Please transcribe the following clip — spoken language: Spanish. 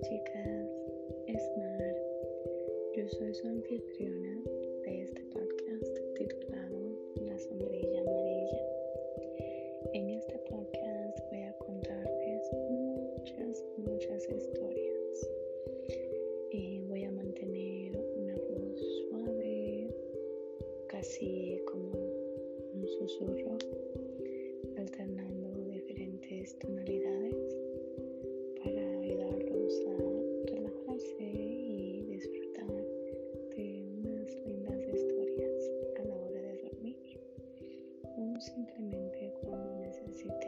chicas, es Mar. Yo soy su anfitriona de este podcast titulado La sombrilla amarilla. En este podcast voy a contarles muchas, muchas historias. Eh, voy a mantener una voz suave, casi como un susurro, alternando diferentes tonalidades o simplemente cuando necesiten